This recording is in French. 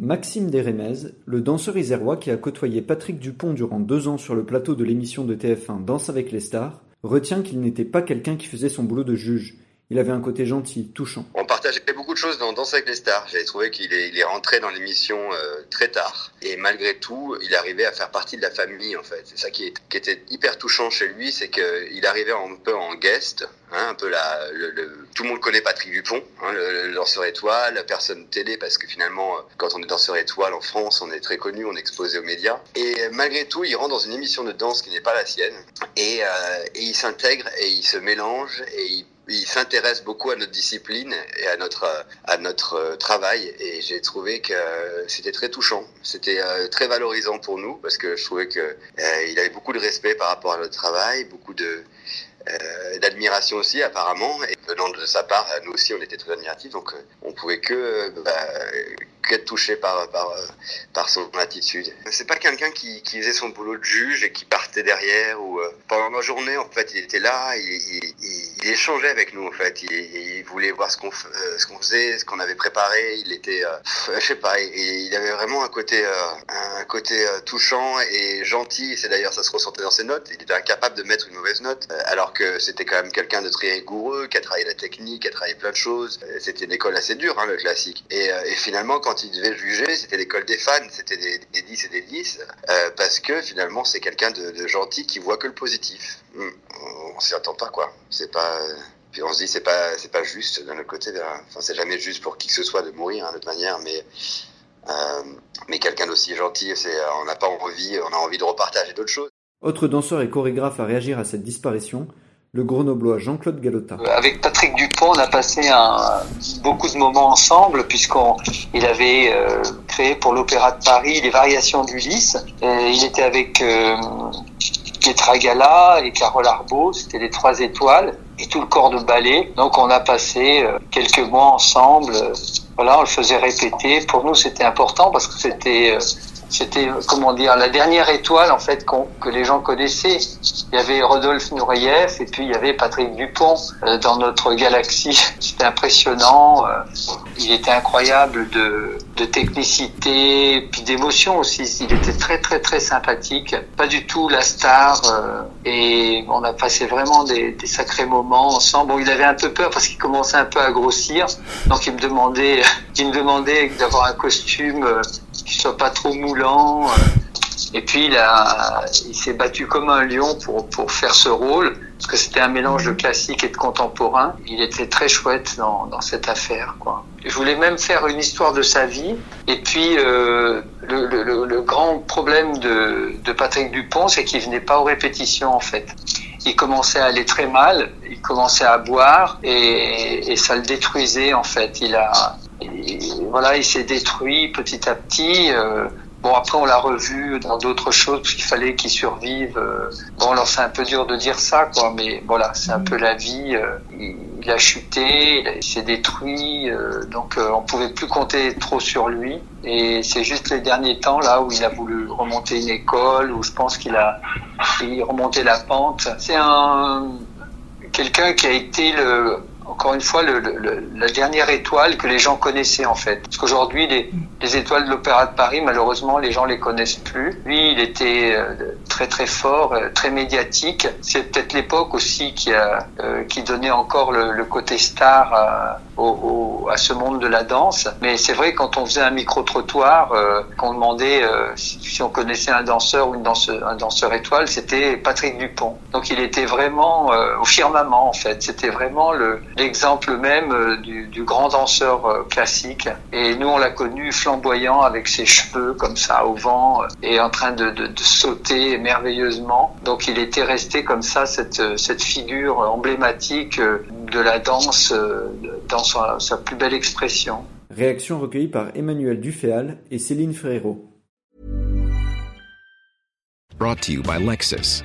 Maxime Desrémez, le danseur isérois qui a côtoyé Patrick Dupont durant deux ans sur le plateau de l'émission de TF1 Danse avec les stars, retient qu'il n'était pas quelqu'un qui faisait son boulot de juge. Il avait un côté gentil, touchant. Partageait beaucoup de choses dans Danse avec les stars. J'avais trouvé qu'il est, il est rentré dans l'émission euh, très tard. Et malgré tout, il arrivait à faire partie de la famille, en fait. C'est ça qui, est, qui, était hyper touchant chez lui, c'est qu'il arrivait un peu en guest. Hein, un peu la, le, tout le monde connaît Patrick Dupont, hein, le, danseur étoile, personne télé, parce que finalement, quand on est danseur étoile en France, on est très connu, on est exposé aux médias. Et malgré tout, il rentre dans une émission de danse qui n'est pas la sienne. Et, euh, et il s'intègre et il se mélange et il il s'intéresse beaucoup à notre discipline et à notre à notre travail. Et j'ai trouvé que c'était très touchant. C'était très valorisant pour nous parce que je trouvais que euh, il avait beaucoup de respect par rapport à notre travail beaucoup de euh, d'admiration aussi apparemment. Et venant de sa part nous aussi on était très admiratifs. Donc on pouvait que bah, qu'être touché par, par, par son attitude. C'est pas quelqu'un qui, faisait son boulot de juge et qui partait derrière ou euh, pendant la journée en fait il était là, il échangeait avec nous en fait, il, il voulait voir ce qu'on euh, faisait, ce qu'on avait préparé, il était euh, je sais pas, il avait vraiment un côté côté touchant et gentil, c'est d'ailleurs ça se ressentait dans ses notes, il était incapable de mettre une mauvaise note alors que c'était quand même quelqu'un de très rigoureux, qui a travaillé la technique, qui a travaillé plein de choses. C'était une école assez dure hein, le classique. Et, finalement quand il devait juger, c'était l'école des fans, c'était des, des 10 et des 10, euh, parce que finalement c'est quelqu'un de, gentil qui voit que le positif. Hum, on s'y attend pas quoi. C'est pas. Puis on se dit c'est pas c'est pas juste d'un autre côté. Enfin c'est jamais juste pour qui que ce soit de mourir hein, de toute manière, mais euh, mais quelqu'un d'aussi gentil, c'est on n'a pas envie, on a envie de repartager d'autres choses. Autre danseur et chorégraphe à réagir à cette disparition, le grenoblois Jean-Claude Galota. Avec Patrick Dupont, on a passé un, beaucoup de moments ensemble puisqu'il avait euh, créé pour l'Opéra de Paris les variations d'Ulysse. Il était avec euh, Pietra Gala et Carole Arbault, c'était les trois étoiles et tout le corps de ballet. Donc on a passé euh, quelques mois ensemble. Voilà, on le faisait répéter. Pour nous, c'était important parce que c'était c'était comment dire la dernière étoile en fait que les gens connaissaient. Il y avait Rodolphe Nureyev et puis il y avait Patrick Dupont euh, dans notre galaxie. C'était impressionnant. Euh, il était incroyable de, de technicité puis d'émotion aussi. Il était très très très sympathique. Pas du tout la star euh, et on a passé vraiment des, des sacrés moments ensemble. Bon, il avait un peu peur parce qu'il commençait un peu à grossir, donc il me demandait, il me demandait d'avoir un costume qui soit pas trop moulant. Et puis il il s'est battu comme un lion pour pour faire ce rôle parce que c'était un mélange de classique et de contemporain. Il était très chouette dans dans cette affaire quoi. Je voulais même faire une histoire de sa vie. Et puis euh, le, le, le grand problème de de Patrick Dupont, c'est qu'il venait pas aux répétitions en fait. Il commençait à aller très mal, il commençait à boire et, et ça le détruisait en fait. Il a et voilà, il s'est détruit petit à petit. Euh, bon, après, on l'a revu dans d'autres choses parce qu'il fallait qu'il survive. Euh, bon, alors c'est un peu dur de dire ça, quoi, mais voilà, c'est un peu la vie. Euh, il, a chuté, il, s'est détruit, donc on pouvait plus compter trop sur lui. Et c'est juste les derniers temps là où il a voulu remonter une école, où je pense qu'il a remonté la pente. C'est un quelqu'un qui a été le encore une fois le, le, la dernière étoile que les gens connaissaient en fait. Parce qu'aujourd'hui, les, les, étoiles de l'Opéra de Paris, malheureusement, les gens les connaissent plus. Lui, il était euh, très très fort, euh, très médiatique. C'est peut-être l'époque aussi qui a euh, qui donnait encore le, le côté star à, à, ce monde de la danse. Mais c'est vrai quand on faisait un micro trottoir, euh, qu'on demandait si, si, on connaissait un danseur ou une danseuse, un danseur étoile, c'était Patrick Dupont. Donc il était vraiment au firmament en fait. C'était vraiment le l'exemple même du, grand danseur classique. Et nous, on l'a connu flamboyant avec ses cheveux comme ça au vent et en train de, sauter merveilleusement. Donc il était resté comme ça cette figure emblématique de la danse dans sa, sa plus belle expression. Réaction recueillie par Emmanuel Duféal et Céline Frérot. Brought to you by Lexus.